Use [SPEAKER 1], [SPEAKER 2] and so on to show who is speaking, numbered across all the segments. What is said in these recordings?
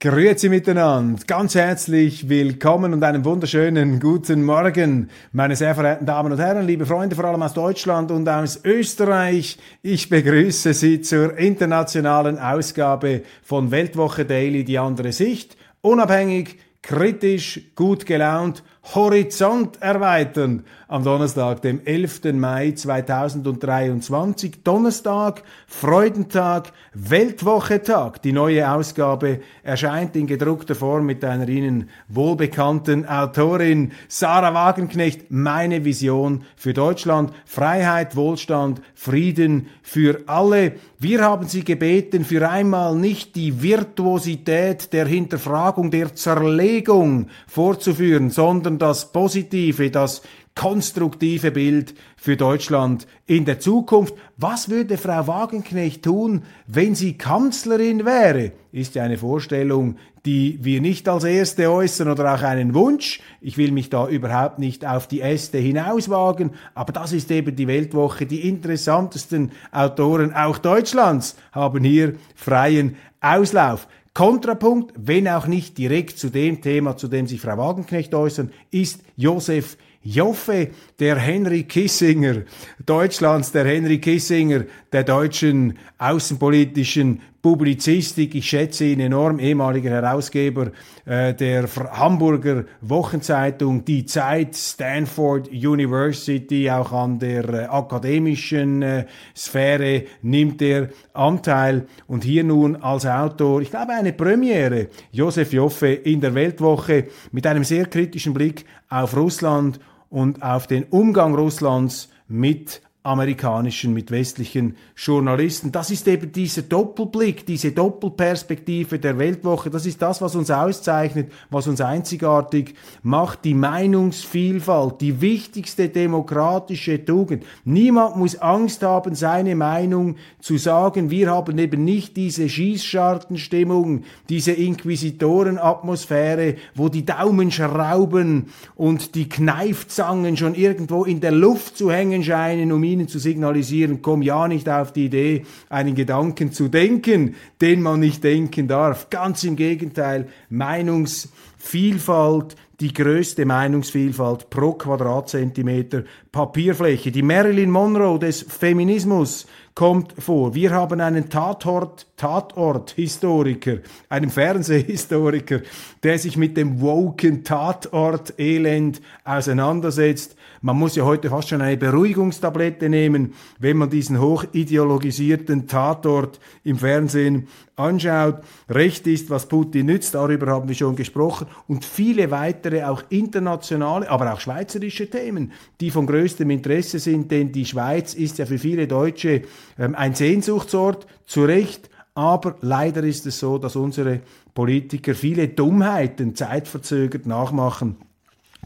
[SPEAKER 1] Grüezi miteinander, ganz herzlich willkommen und einen wunderschönen guten Morgen, meine sehr verehrten Damen und Herren, liebe Freunde, vor allem aus Deutschland und aus Österreich. Ich begrüße Sie zur internationalen Ausgabe von Weltwoche Daily, die andere Sicht, unabhängig, kritisch, gut gelaunt, Horizont erweitern am Donnerstag, dem 11. Mai 2023. Donnerstag, Freudentag, Weltwochetag. Die neue Ausgabe erscheint in gedruckter Form mit einer Ihnen wohlbekannten Autorin Sarah Wagenknecht. Meine Vision für Deutschland. Freiheit, Wohlstand, Frieden für alle. Wir haben Sie gebeten, für einmal nicht die Virtuosität der Hinterfragung, der Zerlegung vorzuführen, sondern das positive, das konstruktive Bild für Deutschland in der Zukunft. Was würde Frau Wagenknecht tun, wenn sie Kanzlerin wäre? Ist ja eine Vorstellung, die wir nicht als erste äußern oder auch einen Wunsch. Ich will mich da überhaupt nicht auf die Äste hinauswagen, aber das ist eben die Weltwoche. Die interessantesten Autoren auch Deutschlands haben hier freien Auslauf. Kontrapunkt, wenn auch nicht direkt zu dem Thema, zu dem sich Frau Wagenknecht äußern, ist Josef Joffe, der Henry Kissinger Deutschlands, der Henry Kissinger der deutschen außenpolitischen Publizistik. Ich schätze ihn enorm, ehemaliger Herausgeber äh, der Hamburger Wochenzeitung Die Zeit, Stanford University, auch an der äh, akademischen äh, Sphäre nimmt er Anteil. Und hier nun als Autor, ich glaube eine Premiere, Josef Joffe in der Weltwoche mit einem sehr kritischen Blick auf Russland und auf den Umgang Russlands mit amerikanischen, mit westlichen Journalisten. Das ist eben dieser Doppelblick, diese Doppelperspektive der Weltwoche. Das ist das, was uns auszeichnet, was uns einzigartig macht. Die Meinungsvielfalt, die wichtigste demokratische Tugend. Niemand muss Angst haben, seine Meinung zu sagen. Wir haben eben nicht diese Schießschartenstimmung, diese Inquisitorenatmosphäre, wo die Daumenschrauben und die Kneifzangen schon irgendwo in der Luft zu hängen scheinen, um ihn ihnen zu signalisieren, komm ja nicht auf die Idee, einen Gedanken zu denken, den man nicht denken darf. Ganz im Gegenteil, Meinungsvielfalt, die größte Meinungsvielfalt pro Quadratzentimeter Papierfläche. Die Marilyn Monroe des Feminismus kommt vor. Wir haben einen Tatort, Tatort-Historiker, einen Fernsehhistoriker, der sich mit dem woken Tatort-Elend auseinandersetzt. Man muss ja heute fast schon eine Beruhigungstablette nehmen, wenn man diesen hochideologisierten Tatort im Fernsehen anschaut. Recht ist, was Putin nützt, darüber haben wir schon gesprochen. Und viele weitere auch internationale, aber auch schweizerische Themen, die von größtem Interesse sind, denn die Schweiz ist ja für viele Deutsche ähm, ein Sehnsuchtsort, zu Recht. Aber leider ist es so, dass unsere Politiker viele Dummheiten zeitverzögert nachmachen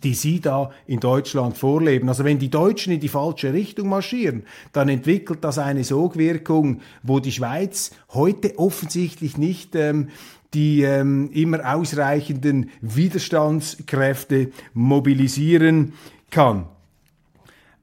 [SPEAKER 1] die Sie da in Deutschland vorleben. Also wenn die Deutschen in die falsche Richtung marschieren, dann entwickelt das eine Sogwirkung, wo die Schweiz heute offensichtlich nicht ähm, die ähm, immer ausreichenden Widerstandskräfte mobilisieren kann.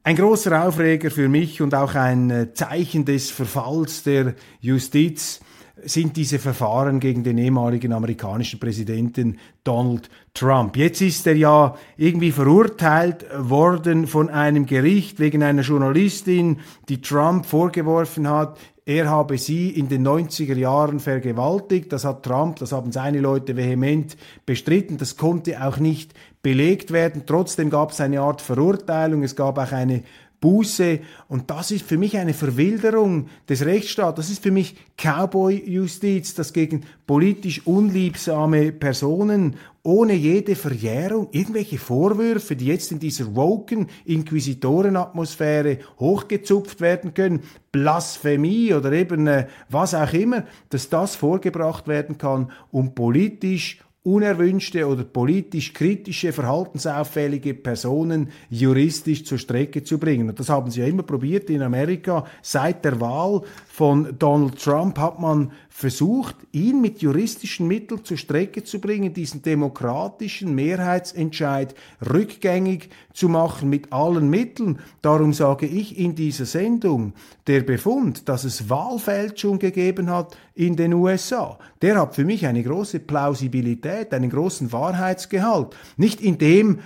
[SPEAKER 1] Ein großer Aufreger für mich und auch ein äh, Zeichen des Verfalls der Justiz sind diese Verfahren gegen den ehemaligen amerikanischen Präsidenten Donald Trump. Jetzt ist er ja irgendwie verurteilt worden von einem Gericht wegen einer Journalistin, die Trump vorgeworfen hat, er habe sie in den 90er Jahren vergewaltigt. Das hat Trump, das haben seine Leute vehement bestritten. Das konnte auch nicht belegt werden. Trotzdem gab es eine Art Verurteilung. Es gab auch eine Buße. Und das ist für mich eine Verwilderung des Rechtsstaats. Das ist für mich Cowboy-Justiz, das gegen politisch unliebsame Personen ohne jede Verjährung irgendwelche Vorwürfe, die jetzt in dieser woken Inquisitorenatmosphäre hochgezupft werden können, Blasphemie oder eben äh, was auch immer, dass das vorgebracht werden kann, um politisch unerwünschte oder politisch kritische, verhaltensauffällige Personen juristisch zur Strecke zu bringen. Und das haben sie ja immer probiert in Amerika. Seit der Wahl von Donald Trump hat man versucht, ihn mit juristischen Mitteln zur Strecke zu bringen, diesen demokratischen Mehrheitsentscheid rückgängig zu machen mit allen Mitteln. Darum sage ich in dieser Sendung, der Befund, dass es Wahlfälschung gegeben hat in den USA, der hat für mich eine große Plausibilität, einen großen Wahrheitsgehalt. Nicht in dem,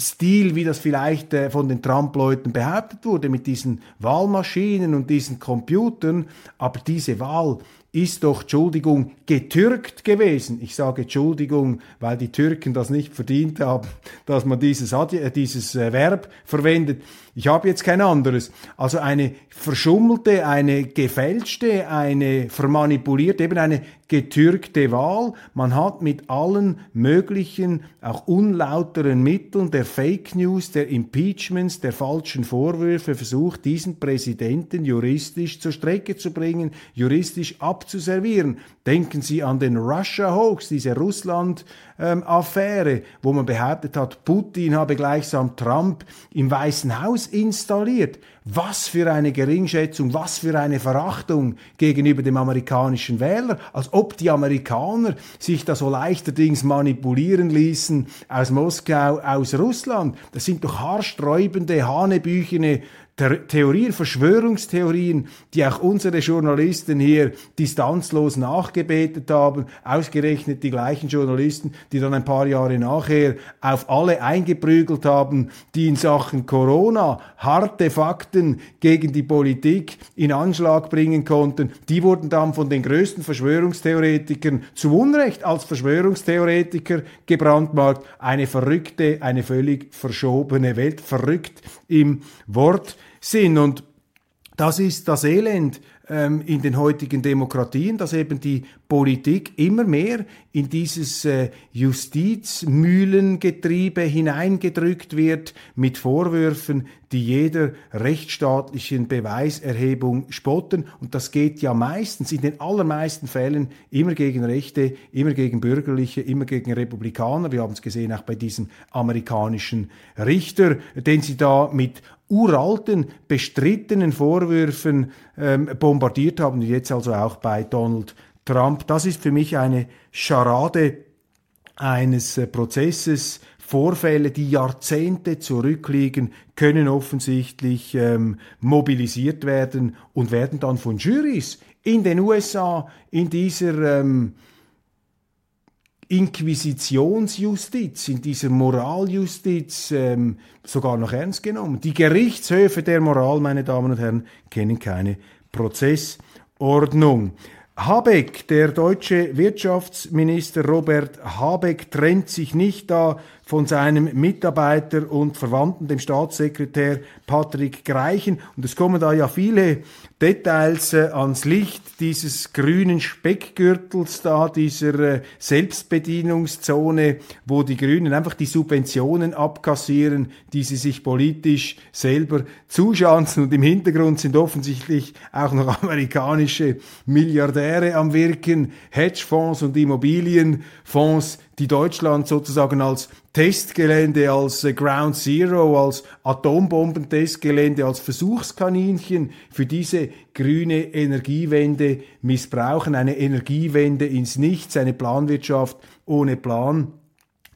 [SPEAKER 1] Stil, wie das vielleicht äh, von den Trump-Leuten behauptet wurde, mit diesen Wahlmaschinen und diesen Computern, aber diese Wahl ist doch, Entschuldigung, getürkt gewesen. Ich sage Entschuldigung, weil die Türken das nicht verdient haben, dass man dieses, äh, dieses äh, Verb verwendet. Ich habe jetzt kein anderes. Also eine verschummelte, eine gefälschte, eine vermanipulierte, eben eine getürkte Wahl. Man hat mit allen möglichen, auch unlauteren Mitteln der Fake News, der Impeachments, der falschen Vorwürfe versucht, diesen Präsidenten juristisch zur Strecke zu bringen, juristisch abzuservieren. Denken Sie an den Russia Hoax, diese Russland-Affäre, ähm, wo man behauptet hat, Putin habe gleichsam Trump im Weißen Haus installiert. Was für eine Geringschätzung, was für eine Verachtung gegenüber dem amerikanischen Wähler, als ob die Amerikaner sich da so leichterdings manipulieren ließen aus Moskau, aus Russland. Das sind doch haarsträubende, hanebüchene Theorien, Verschwörungstheorien, die auch unsere Journalisten hier distanzlos nachgebetet haben, ausgerechnet die gleichen Journalisten, die dann ein paar Jahre nachher auf alle eingeprügelt haben, die in Sachen Corona harte Fakten gegen die Politik in Anschlag bringen konnten, die wurden dann von den größten Verschwörungstheoretikern zu Unrecht als Verschwörungstheoretiker gebrandmarkt. Eine verrückte, eine völlig verschobene Welt, verrückt im Wort. Sinn. Und das ist das Elend ähm, in den heutigen Demokratien, dass eben die Politik immer mehr in dieses äh, Justizmühlengetriebe hineingedrückt wird mit Vorwürfen, die jeder rechtsstaatlichen Beweiserhebung spotten. Und das geht ja meistens, in den allermeisten Fällen, immer gegen Rechte, immer gegen Bürgerliche, immer gegen Republikaner. Wir haben es gesehen auch bei diesem amerikanischen Richter, den sie da mit uralten, bestrittenen Vorwürfen ähm, bombardiert haben, jetzt also auch bei Donald Trump. Das ist für mich eine Scharade eines äh, Prozesses. Vorfälle, die Jahrzehnte zurückliegen, können offensichtlich ähm, mobilisiert werden und werden dann von Juries in den USA in dieser ähm, Inquisitionsjustiz, in dieser Moraljustiz ähm, sogar noch ernst genommen. Die Gerichtshöfe der Moral, meine Damen und Herren, kennen keine Prozessordnung. Habeck, der deutsche Wirtschaftsminister Robert Habeck, trennt sich nicht da von seinem Mitarbeiter und Verwandten, dem Staatssekretär Patrick Greichen. Und es kommen da ja viele Details äh, ans Licht dieses grünen Speckgürtels da, dieser äh, Selbstbedienungszone, wo die Grünen einfach die Subventionen abkassieren, die sie sich politisch selber zuschanzen. Und im Hintergrund sind offensichtlich auch noch amerikanische Milliardäre am Wirken, Hedgefonds und Immobilienfonds, die Deutschland sozusagen als Testgelände, als äh, Ground Zero, als Atombombentestgelände, als Versuchskaninchen für diese grüne Energiewende missbrauchen. Eine Energiewende ins Nichts, eine Planwirtschaft ohne Plan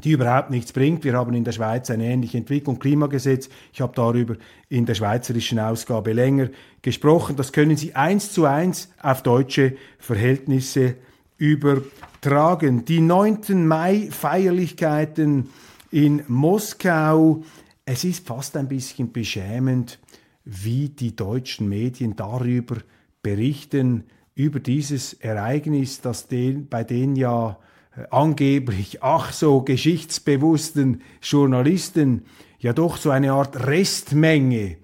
[SPEAKER 1] die überhaupt nichts bringt. Wir haben in der Schweiz eine ähnliche Entwicklung, Klimagesetz. Ich habe darüber in der schweizerischen Ausgabe länger gesprochen. Das können Sie eins zu eins auf deutsche Verhältnisse übertragen. Die 9. Mai-Feierlichkeiten in Moskau, es ist fast ein bisschen beschämend, wie die deutschen Medien darüber berichten, über dieses Ereignis, das den, bei den ja äh, angeblich ach so geschichtsbewussten Journalisten ja doch so eine Art Restmenge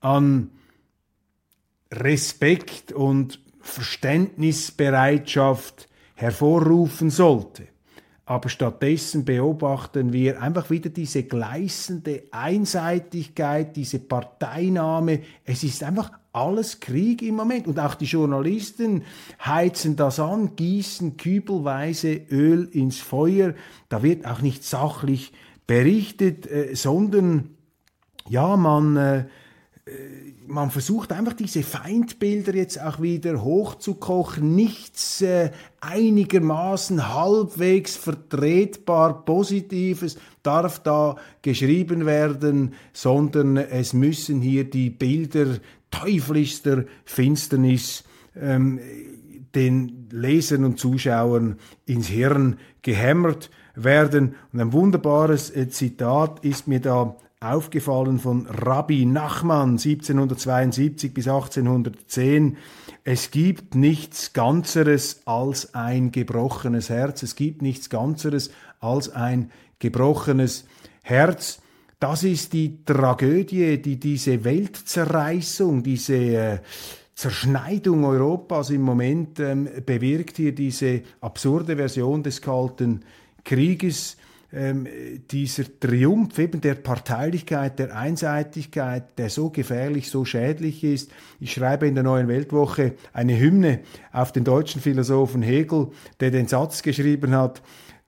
[SPEAKER 1] an Respekt und Verständnisbereitschaft hervorrufen sollte. Aber stattdessen beobachten wir einfach wieder diese gleißende Einseitigkeit, diese Parteinahme. Es ist einfach alles Krieg im Moment. Und auch die Journalisten heizen das an, gießen kübelweise Öl ins Feuer. Da wird auch nicht sachlich berichtet, äh, sondern ja, man äh, man versucht einfach diese Feindbilder jetzt auch wieder hochzukochen, nichts äh, einigermaßen halbwegs vertretbar Positives darf da geschrieben werden, sondern es müssen hier die Bilder teuflischster Finsternis ähm, den Lesern und Zuschauern ins Hirn gehämmert werden. Und ein wunderbares äh, Zitat ist mir da aufgefallen von Rabbi Nachman 1772 bis 1810. Es gibt nichts Ganzeres als ein gebrochenes Herz. Es gibt nichts Ganzeres als ein gebrochenes Herz. Das ist die Tragödie, die diese Weltzerreißung, diese äh, Zerschneidung Europas im Moment ähm, bewirkt, hier diese absurde Version des Kalten Krieges ähm, dieser Triumph eben der Parteilichkeit, der Einseitigkeit, der so gefährlich, so schädlich ist. Ich schreibe in der Neuen Weltwoche eine Hymne auf den deutschen Philosophen Hegel, der den Satz geschrieben hat,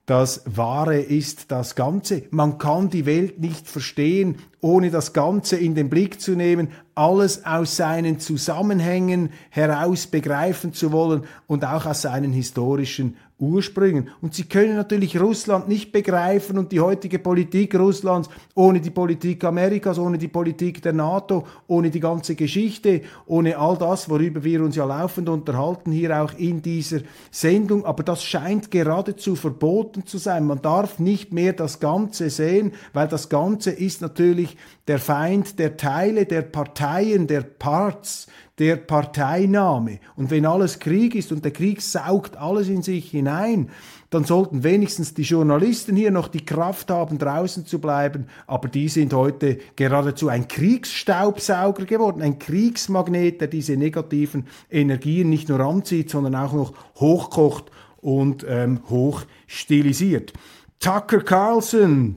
[SPEAKER 1] das Wahre ist das Ganze. Man kann die Welt nicht verstehen, ohne das Ganze in den Blick zu nehmen, alles aus seinen Zusammenhängen heraus begreifen zu wollen und auch aus seinen historischen Ursprüngen. Und sie können natürlich Russland nicht begreifen und die heutige Politik Russlands ohne die Politik Amerikas, ohne die Politik der NATO, ohne die ganze Geschichte, ohne all das, worüber wir uns ja laufend unterhalten, hier auch in dieser Sendung. Aber das scheint geradezu verboten zu sein. Man darf nicht mehr das Ganze sehen, weil das Ganze ist natürlich der Feind der Teile, der Parteien, der Parts, der Parteinahme. Und wenn alles Krieg ist und der Krieg saugt alles in sich hinein, dann sollten wenigstens die Journalisten hier noch die Kraft haben, draußen zu bleiben. Aber die sind heute geradezu ein Kriegsstaubsauger geworden, ein Kriegsmagnet, der diese negativen Energien nicht nur anzieht, sondern auch noch hochkocht und ähm, hoch stilisiert. Tucker Carlson,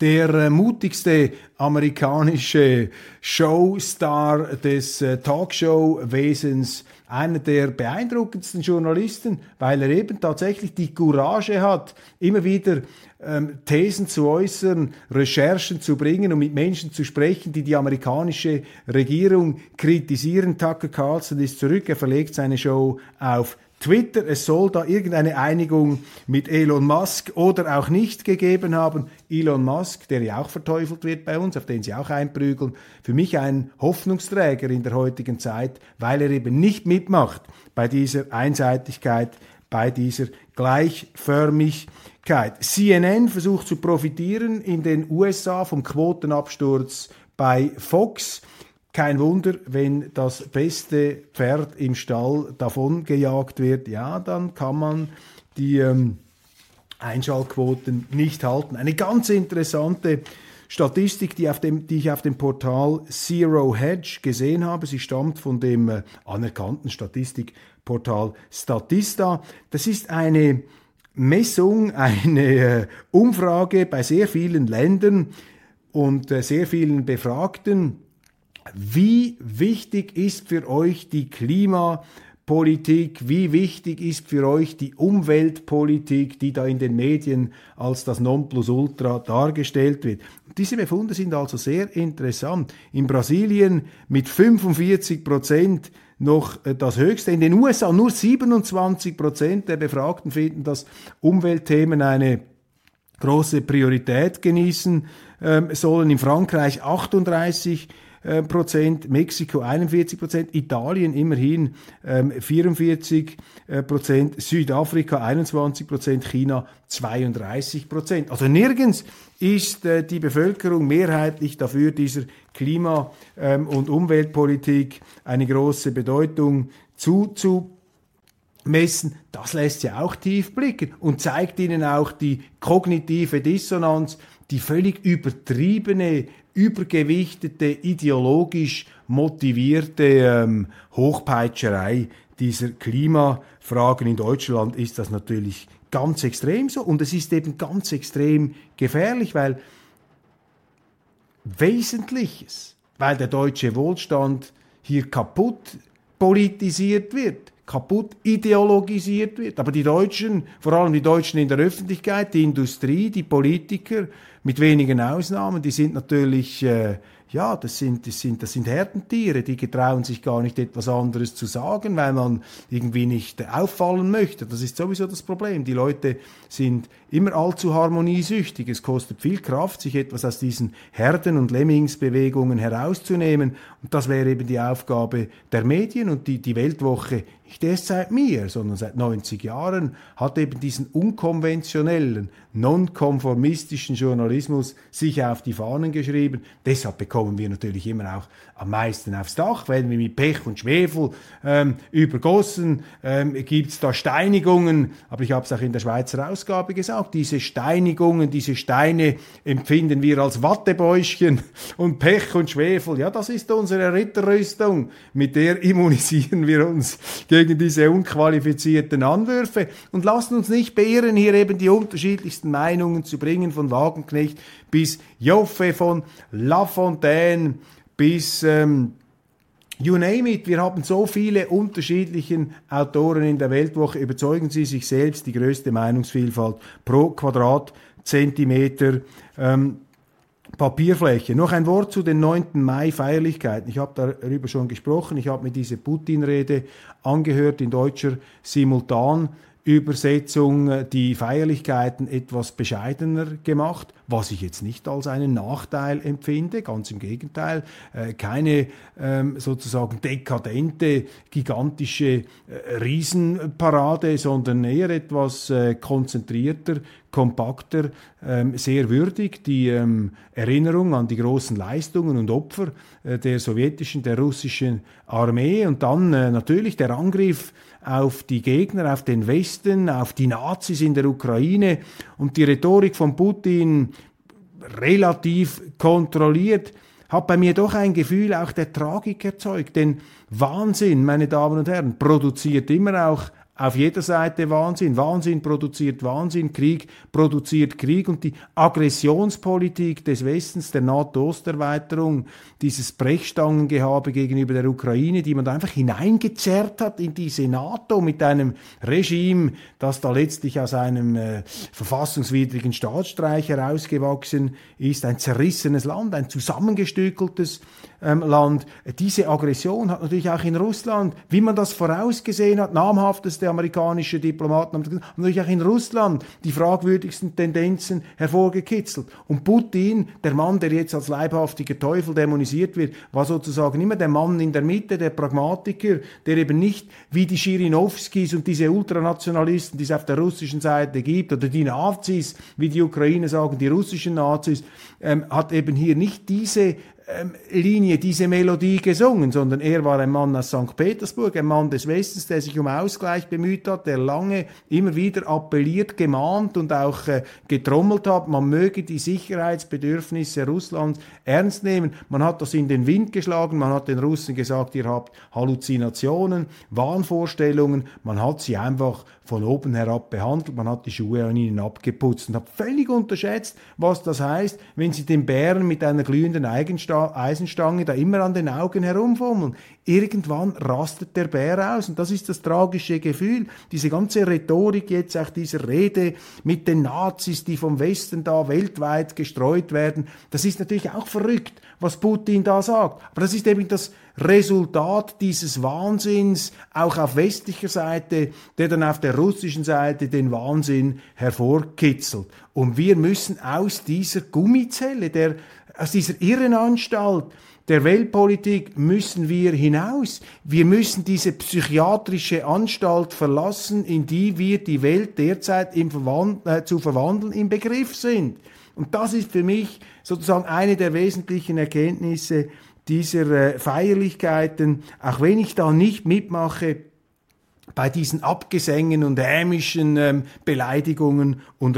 [SPEAKER 1] der äh, mutigste amerikanische Showstar des äh, Talkshow-Wesens, einer der beeindruckendsten Journalisten, weil er eben tatsächlich die Courage hat, immer wieder ähm, Thesen zu äußern, Recherchen zu bringen und mit Menschen zu sprechen, die die amerikanische Regierung kritisieren. Tucker Carlson ist zurück, er verlegt seine Show auf Twitter, es soll da irgendeine Einigung mit Elon Musk oder auch nicht gegeben haben. Elon Musk, der ja auch verteufelt wird bei uns, auf den sie auch einprügeln, für mich ein Hoffnungsträger in der heutigen Zeit, weil er eben nicht mitmacht bei dieser Einseitigkeit, bei dieser Gleichförmigkeit. CNN versucht zu profitieren in den USA vom Quotenabsturz bei Fox. Kein Wunder, wenn das beste Pferd im Stall davon gejagt wird, ja, dann kann man die ähm, Einschaltquoten nicht halten. Eine ganz interessante Statistik, die, dem, die ich auf dem Portal Zero Hedge gesehen habe. Sie stammt von dem äh, anerkannten Statistikportal Statista. Das ist eine Messung, eine äh, Umfrage bei sehr vielen Ländern und äh, sehr vielen Befragten wie wichtig ist für euch die Klimapolitik? Wie wichtig ist für euch die Umweltpolitik, die da in den Medien als das Nonplusultra dargestellt wird? Diese Befunde sind also sehr interessant. In Brasilien mit 45 Prozent noch äh, das höchste. In den USA nur 27 Prozent der Befragten finden, dass Umweltthemen eine große Priorität genießen ähm, sollen. In Frankreich 38 äh, Prozent, Mexiko 41 Prozent, Italien immerhin ähm, 44 äh, Prozent, Südafrika 21 Prozent, China 32 Prozent. Also nirgends ist äh, die Bevölkerung mehrheitlich dafür, dieser Klima- ähm, und Umweltpolitik eine große Bedeutung zuzumessen. Das lässt ja auch tief blicken und zeigt ihnen auch die kognitive Dissonanz die völlig übertriebene, übergewichtete, ideologisch motivierte ähm, Hochpeitscherei dieser Klimafragen in Deutschland ist das natürlich ganz extrem so. Und es ist eben ganz extrem gefährlich, weil Wesentliches, weil der deutsche Wohlstand hier kaputt politisiert wird, kaputt ideologisiert wird. Aber die Deutschen, vor allem die Deutschen in der Öffentlichkeit, die Industrie, die Politiker, mit wenigen Ausnahmen, die sind natürlich äh, ja, das sind, das sind, das sind Herdentiere, die getrauen sich gar nicht etwas anderes zu sagen, weil man irgendwie nicht auffallen möchte. Das ist sowieso das Problem. Die Leute sind immer allzu harmoniesüchtig. Es kostet viel Kraft, sich etwas aus diesen Herden- und Lemmingsbewegungen herauszunehmen. Und das wäre eben die Aufgabe der Medien und die, die Weltwoche nicht erst seit mir, sondern seit 90 Jahren, hat eben diesen unkonventionellen, nonkonformistischen Journalismus sich auf die Fahnen geschrieben. Deshalb bekommen wir natürlich immer auch am meisten aufs Dach, werden wir mit Pech und Schwefel ähm, übergossen, ähm, gibt es da Steinigungen, aber ich habe es auch in der Schweizer Ausgabe gesagt, diese Steinigungen, diese Steine empfinden wir als Wattebäuschen und Pech und Schwefel, ja, das ist unsere Ritterrüstung, mit der immunisieren wir uns gegen diese unqualifizierten Anwürfe und lassen uns nicht beirren, hier eben die unterschiedlichsten Meinungen zu bringen, von Wagenknecht bis Joffe, von Lafontaine bis ähm, You name it, wir haben so viele unterschiedlichen Autoren in der Weltwoche. Überzeugen Sie sich selbst, die größte Meinungsvielfalt pro Quadratzentimeter. Ähm, Papierfläche. Noch ein Wort zu den 9. Mai-Feierlichkeiten. Ich habe darüber schon gesprochen. Ich habe mir diese Putin-Rede angehört in deutscher Simultan. Übersetzung äh, die Feierlichkeiten etwas bescheidener gemacht, was ich jetzt nicht als einen Nachteil empfinde, ganz im Gegenteil, äh, keine ähm, sozusagen dekadente, gigantische äh, Riesenparade, sondern eher etwas konzentrierter, kompakter, ähm, sehr würdig. Die ähm, Erinnerung an die großen Leistungen und Opfer der sowjetischen, der russischen Armee und dann natürlich der Angriff auf die Gegner, auf den Westen, auf die Nazis in der Ukraine und die Rhetorik von Putin relativ kontrolliert, hat bei mir doch ein Gefühl auch der Tragik erzeugt. Denn Wahnsinn, meine Damen und Herren, produziert immer auch auf jeder Seite Wahnsinn. Wahnsinn produziert Wahnsinn, Krieg produziert Krieg und die Aggressionspolitik des Westens, der NATO-Osterweiterung, dieses Brechstangengehabe gegenüber der Ukraine, die man da einfach hineingezerrt hat in diese NATO mit einem Regime, das da letztlich aus einem äh, verfassungswidrigen Staatsstreich herausgewachsen ist, ein zerrissenes Land, ein zusammengestückeltes Land. Diese Aggression hat natürlich auch in Russland, wie man das vorausgesehen hat, namhafteste amerikanische Diplomaten haben natürlich auch in Russland die fragwürdigsten Tendenzen hervorgekitzelt. Und Putin, der Mann, der jetzt als leibhaftiger Teufel dämonisiert wird, war sozusagen immer der Mann in der Mitte, der Pragmatiker, der eben nicht wie die Schirinowskis und diese Ultranationalisten, die es auf der russischen Seite gibt, oder die Nazis, wie die Ukraine sagen, die russischen Nazis, ähm, hat eben hier nicht diese ähm, Linie diese Melodie gesungen, sondern er war ein Mann aus St. Petersburg, ein Mann des Westens, der sich um Ausgleich bemüht hat, der lange immer wieder appelliert, gemahnt und auch äh, getrommelt hat, man möge die Sicherheitsbedürfnisse Russlands ernst nehmen. Man hat das in den Wind geschlagen, man hat den Russen gesagt, ihr habt Halluzinationen, Wahnvorstellungen, man hat sie einfach von oben herab behandelt, man hat die Schuhe an ihnen abgeputzt und hat völlig unterschätzt, was das heißt, wenn sie den Bären mit einer glühenden Eisenstange da immer an den Augen herumfummeln. Irgendwann rastet der Bär aus und das ist das tragische Gefühl. Diese ganze Rhetorik jetzt, auch dieser Rede mit den Nazis, die vom Westen da weltweit gestreut werden, das ist natürlich auch verrückt, was Putin da sagt. Aber das ist eben das Resultat dieses Wahnsinns, auch auf westlicher Seite, der dann auf der russischen Seite den Wahnsinn hervorkitzelt. Und wir müssen aus dieser Gummizelle, der, aus dieser Irrenanstalt, der Weltpolitik müssen wir hinaus. Wir müssen diese psychiatrische Anstalt verlassen, in die wir die Welt derzeit Verwand äh, zu verwandeln im Begriff sind. Und das ist für mich sozusagen eine der wesentlichen Erkenntnisse dieser äh, Feierlichkeiten, auch wenn ich da nicht mitmache, bei diesen Abgesängen und hämischen ähm, Beleidigungen und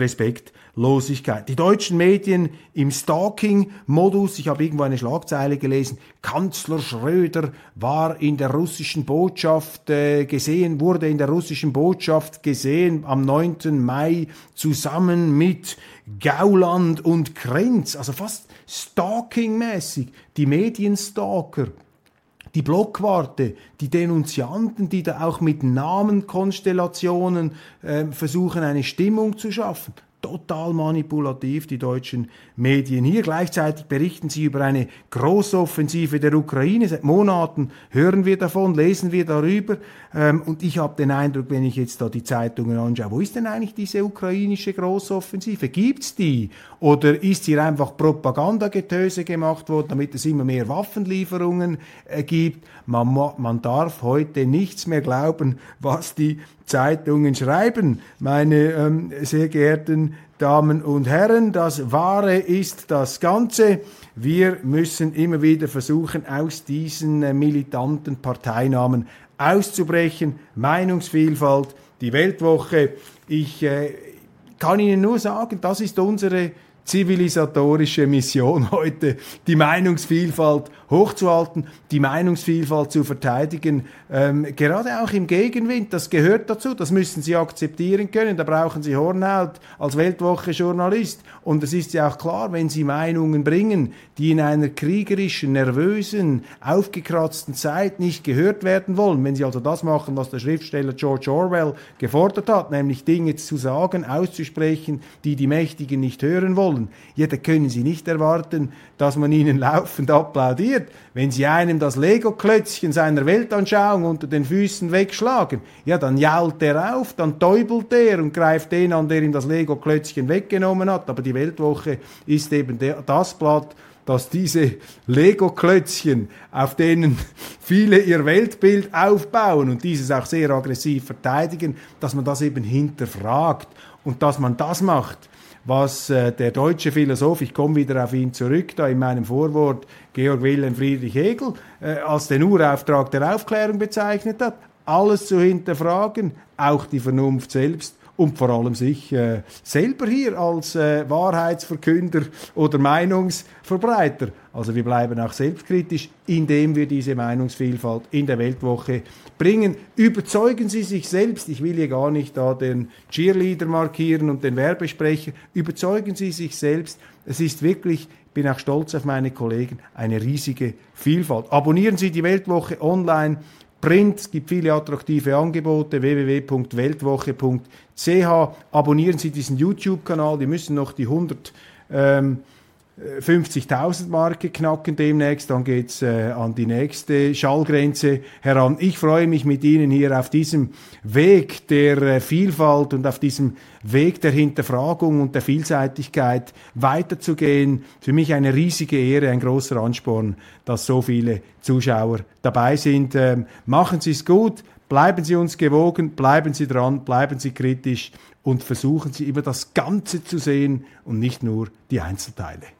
[SPEAKER 1] Respektlosigkeit. Die deutschen Medien im Stalking-Modus, ich habe irgendwo eine Schlagzeile gelesen, Kanzler Schröder war in der russischen Botschaft äh, gesehen, wurde in der russischen Botschaft gesehen am 9. Mai zusammen mit Gauland und Krenz, also fast stalking-mäßig, die Medienstalker die Blockwarte, die Denunzianten, die da auch mit Namenkonstellationen äh, versuchen, eine Stimmung zu schaffen total manipulativ, die deutschen Medien hier. Gleichzeitig berichten sie über eine Großoffensive der Ukraine. Seit Monaten hören wir davon, lesen wir darüber. Ähm, und ich habe den Eindruck, wenn ich jetzt da die Zeitungen anschaue, wo ist denn eigentlich diese ukrainische Großoffensive? Gibt's die? Oder ist hier einfach Propagandagetöse gemacht worden, damit es immer mehr Waffenlieferungen äh, gibt? Man, man darf heute nichts mehr glauben, was die Zeitungen schreiben, meine ähm, sehr geehrten Damen und Herren. Das Wahre ist das Ganze. Wir müssen immer wieder versuchen, aus diesen äh, militanten Parteinamen auszubrechen. Meinungsvielfalt, die Weltwoche. Ich äh, kann Ihnen nur sagen, das ist unsere zivilisatorische Mission heute, die Meinungsvielfalt hochzuhalten, die Meinungsvielfalt zu verteidigen, ähm, gerade auch im Gegenwind, das gehört dazu, das müssen Sie akzeptieren können, da brauchen Sie Hornhaut als Weltwoche-Journalist. Und es ist ja auch klar, wenn Sie Meinungen bringen, die in einer kriegerischen, nervösen, aufgekratzten Zeit nicht gehört werden wollen, wenn Sie also das machen, was der Schriftsteller George Orwell gefordert hat, nämlich Dinge zu sagen, auszusprechen, die die Mächtigen nicht hören wollen, ja, da können Sie nicht erwarten, dass man ihnen laufend applaudiert, wenn Sie einem das Lego-Klötzchen seiner Weltanschauung unter den Füßen wegschlagen. Ja, dann jault er auf, dann täubelt er und greift den an, der ihm das Lego-Klötzchen weggenommen hat. Aber die Weltwoche ist eben der, das Blatt, dass diese Lego-Klötzchen, auf denen viele ihr Weltbild aufbauen und dieses auch sehr aggressiv verteidigen, dass man das eben hinterfragt und dass man das macht, was äh, der deutsche Philosoph, ich komme wieder auf ihn zurück, da in meinem Vorwort Georg Wilhelm Friedrich Hegel, äh, als den Urauftrag der Aufklärung bezeichnet hat, alles zu hinterfragen, auch die Vernunft selbst und vor allem sich äh, selber hier als äh, Wahrheitsverkünder oder Meinungsverbreiter. Also wir bleiben auch selbstkritisch, indem wir diese Meinungsvielfalt in der Weltwoche bringen. Überzeugen Sie sich selbst, ich will hier gar nicht da den Cheerleader markieren und den Werbesprecher, überzeugen Sie sich selbst, es ist wirklich ich bin auch stolz auf meine Kollegen, eine riesige Vielfalt. Abonnieren Sie die Weltwoche online Print, es gibt viele attraktive Angebote, www.weltwoche.ch. Abonnieren Sie diesen YouTube-Kanal, die müssen noch die 100 ähm, 50.000 Marke knacken demnächst, dann geht's äh, an die nächste Schallgrenze heran. Ich freue mich mit Ihnen hier auf diesem Weg der äh, Vielfalt und auf diesem Weg der Hinterfragung und der Vielseitigkeit weiterzugehen. Für mich eine riesige Ehre, ein großer Ansporn, dass so viele Zuschauer dabei sind. Ähm, machen Sie es gut, bleiben Sie uns gewogen, bleiben Sie dran, bleiben Sie kritisch und versuchen Sie immer das Ganze zu sehen und nicht nur die Einzelteile.